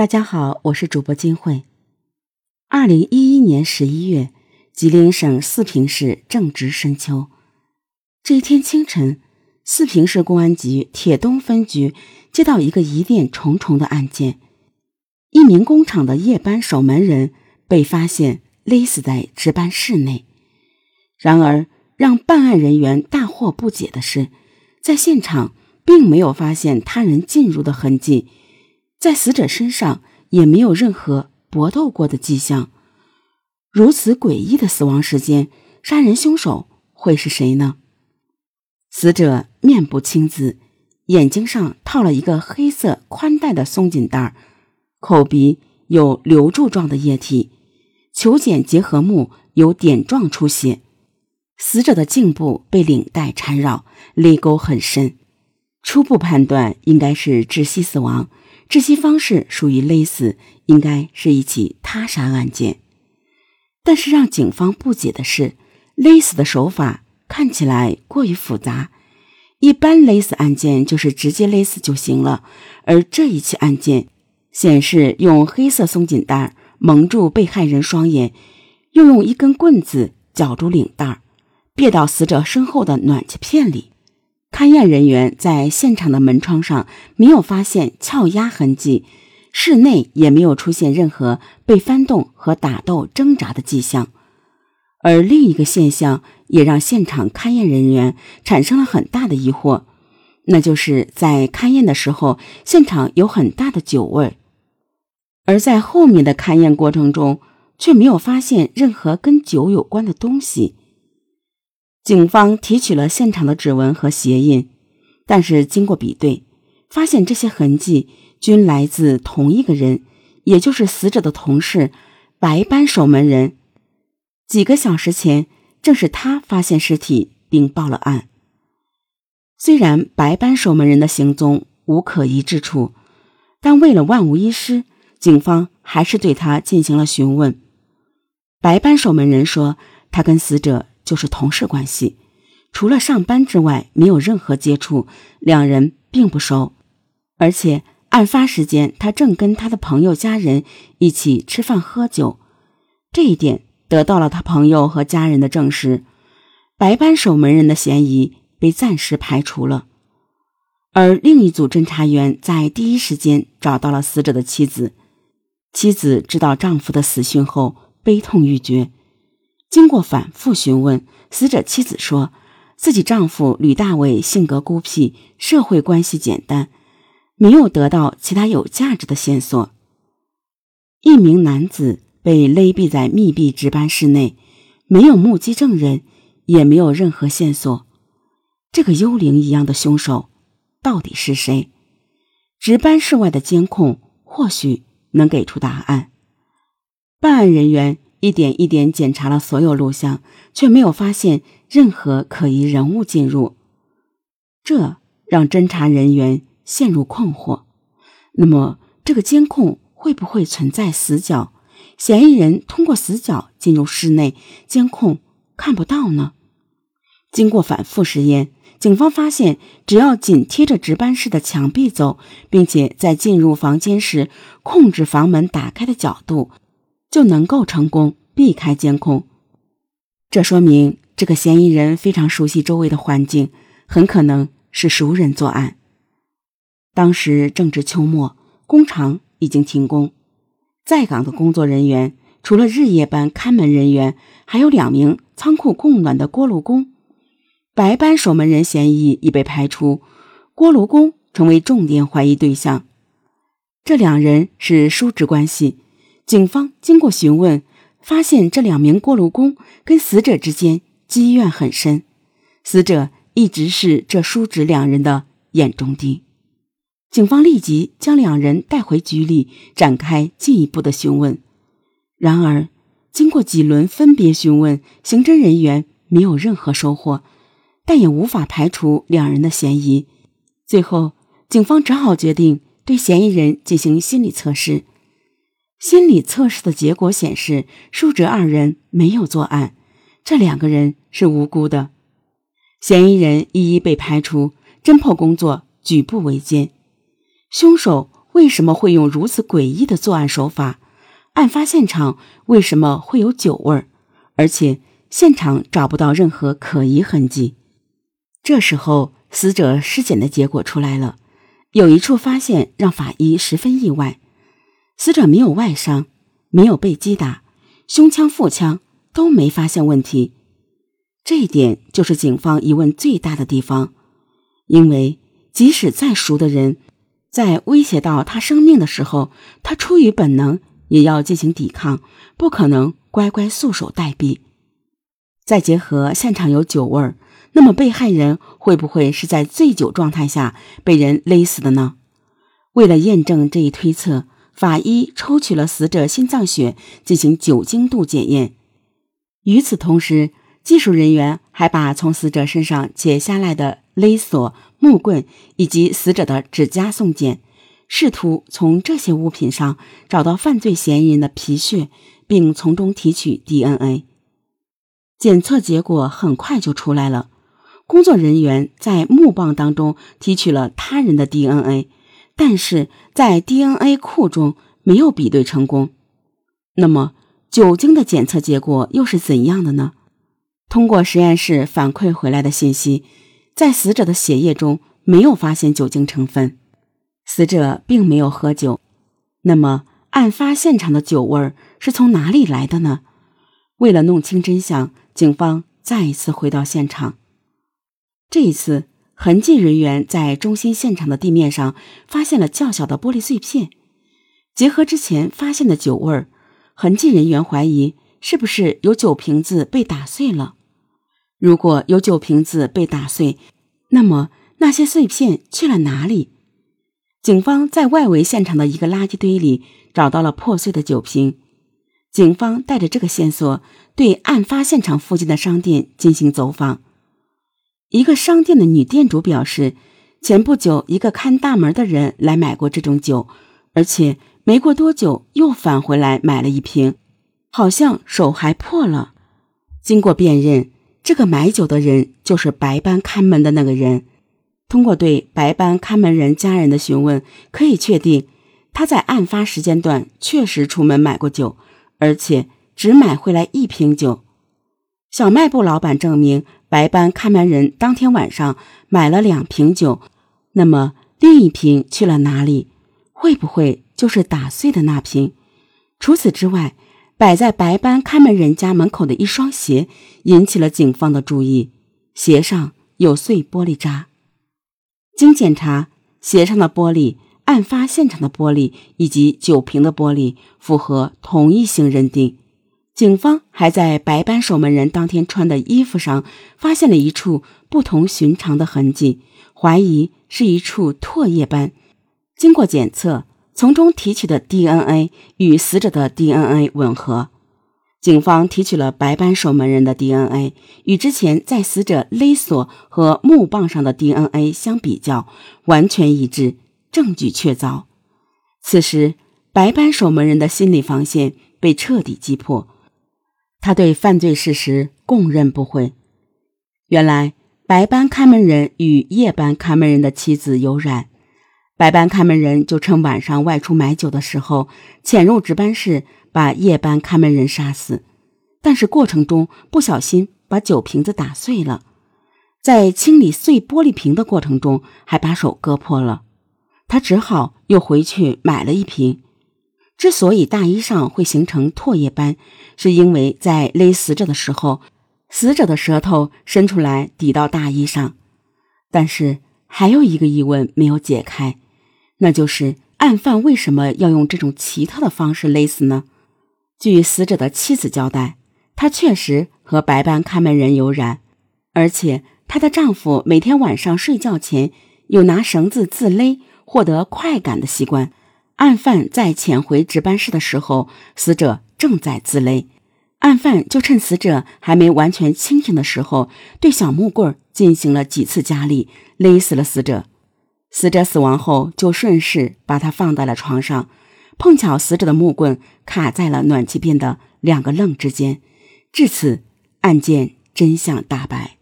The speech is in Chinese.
大家好，我是主播金慧。二零一一年十一月，吉林省四平市正值深秋。这一天清晨，四平市公安局铁东分局接到一个疑点重重的案件：一名工厂的夜班守门人被发现勒死在值班室内。然而，让办案人员大惑不解的是，在现场并没有发现他人进入的痕迹。在死者身上也没有任何搏斗过的迹象，如此诡异的死亡时间，杀人凶手会是谁呢？死者面部青紫，眼睛上套了一个黑色宽带的松紧带儿，口鼻有流柱状的液体，球睑结合部有点状出血，死者的颈部被领带缠绕，勒沟很深，初步判断应该是窒息死亡。窒息方式属于勒死，应该是一起他杀案件。但是让警方不解的是，勒死的手法看起来过于复杂。一般勒死案件就是直接勒死就行了，而这一起案件显示用黑色松紧带蒙住被害人双眼，又用一根棍子绞住领带，别到死者身后的暖气片里。勘验人员在现场的门窗上没有发现撬压痕迹，室内也没有出现任何被翻动和打斗挣扎的迹象。而另一个现象也让现场勘验人员产生了很大的疑惑，那就是在勘验的时候，现场有很大的酒味，而在后面的勘验过程中却没有发现任何跟酒有关的东西。警方提取了现场的指纹和鞋印，但是经过比对，发现这些痕迹均来自同一个人，也就是死者的同事白班守门人。几个小时前，正是他发现尸体并报了案。虽然白班守门人的行踪无可疑之处，但为了万无一失，警方还是对他进行了询问。白班守门人说，他跟死者。就是同事关系，除了上班之外没有任何接触，两人并不熟。而且案发时间他正跟他的朋友家人一起吃饭喝酒，这一点得到了他朋友和家人的证实。白班守门人的嫌疑被暂时排除了。而另一组侦查员在第一时间找到了死者的妻子，妻子知道丈夫的死讯后悲痛欲绝。经过反复询问，死者妻子说自己丈夫吕大伟性格孤僻，社会关系简单，没有得到其他有价值的线索。一名男子被勒毙在密闭值班室内，没有目击证人，也没有任何线索。这个幽灵一样的凶手到底是谁？值班室外的监控或许能给出答案。办案人员。一点一点检查了所有录像，却没有发现任何可疑人物进入，这让侦查人员陷入困惑。那么，这个监控会不会存在死角？嫌疑人通过死角进入室内，监控看不到呢？经过反复实验，警方发现，只要紧贴着值班室的墙壁走，并且在进入房间时控制房门打开的角度。就能够成功避开监控，这说明这个嫌疑人非常熟悉周围的环境，很可能是熟人作案。当时正值秋末，工厂已经停工，在岗的工作人员除了日夜班看门人员，还有两名仓库供暖的锅炉工。白班守门人嫌疑已被排除，锅炉工成为重点怀疑对象。这两人是叔侄关系。警方经过询问，发现这两名锅炉工跟死者之间积怨很深，死者一直是这叔侄两人的眼中钉。警方立即将两人带回局里，展开进一步的询问。然而，经过几轮分别询问，刑侦人员没有任何收获，但也无法排除两人的嫌疑。最后，警方只好决定对嫌疑人进行心理测试。心理测试的结果显示，舒哲二人没有作案，这两个人是无辜的，嫌疑人一一被排除，侦破工作举步维艰。凶手为什么会用如此诡异的作案手法？案发现场为什么会有酒味儿？而且现场找不到任何可疑痕迹。这时候，死者尸检的结果出来了，有一处发现让法医十分意外：死者没有外伤，没有被击打，胸腔、腹腔都没发现问题。这一点就是警方疑问最大的地方，因为即使再熟的人，在威胁到他生命的时候，他出于本能也要进行抵抗，不可能乖乖束手待毙。再结合现场有酒味儿，那么被害人会不会是在醉酒状态下被人勒死的呢？为了验证这一推测，法医抽取了死者心脏血进行酒精度检验。与此同时，技术人员还把从死者身上解下来的勒索、木棍以及死者的指甲送检，试图从这些物品上找到犯罪嫌疑人的皮屑，并从中提取 DNA。检测结果很快就出来了，工作人员在木棒当中提取了他人的 DNA，但是在 DNA 库中没有比对成功。那么，酒精的检测结果又是怎样的呢？通过实验室反馈回来的信息，在死者的血液中没有发现酒精成分，死者并没有喝酒。那么，案发现场的酒味是从哪里来的呢？为了弄清真相，警方再一次回到现场。这一次，痕迹人员在中心现场的地面上发现了较小的玻璃碎片，结合之前发现的酒味儿痕迹人员怀疑是不是有酒瓶子被打碎了。如果有酒瓶子被打碎，那么那些碎片去了哪里？警方在外围现场的一个垃圾堆里找到了破碎的酒瓶。警方带着这个线索，对案发现场附近的商店进行走访。一个商店的女店主表示，前不久一个看大门的人来买过这种酒，而且没过多久又返回来买了一瓶，好像手还破了。经过辨认。这个买酒的人就是白班看门的那个人。通过对白班看门人家人的询问，可以确定他在案发时间段确实出门买过酒，而且只买回来一瓶酒。小卖部老板证明，白班看门人当天晚上买了两瓶酒。那么另一瓶去了哪里？会不会就是打碎的那瓶？除此之外。摆在白班看门人家门口的一双鞋引起了警方的注意，鞋上有碎玻璃渣。经检查，鞋上的玻璃、案发现场的玻璃以及酒瓶的玻璃符合同一型认定。警方还在白班守门人当天穿的衣服上发现了一处不同寻常的痕迹，怀疑是一处唾液斑。经过检测。从中提取的 DNA 与死者的 DNA 吻合，警方提取了白班守门人的 DNA，与之前在死者勒索和木棒上的 DNA 相比较，完全一致，证据确凿。此时，白班守门人的心理防线被彻底击破，他对犯罪事实供认不讳。原来，白班看门人与夜班看门人的妻子有染。白班看门人就趁晚上外出买酒的时候，潜入值班室，把夜班看门人杀死。但是过程中不小心把酒瓶子打碎了，在清理碎玻璃瓶的过程中还把手割破了。他只好又回去买了一瓶。之所以大衣上会形成唾液斑，是因为在勒死者的时候，死者的舌头伸出来抵到大衣上。但是还有一个疑问没有解开。那就是案犯为什么要用这种奇特的方式勒死呢？据死者的妻子交代，她确实和白班看门人有染，而且她的丈夫每天晚上睡觉前有拿绳子自勒获得快感的习惯。案犯在潜回值班室的时候，死者正在自勒，案犯就趁死者还没完全清醒的时候，对小木棍进行了几次加力，勒死了死者。死者死亡后，就顺势把他放在了床上，碰巧死者的木棍卡在了暖气片的两个楞之间，至此案件真相大白。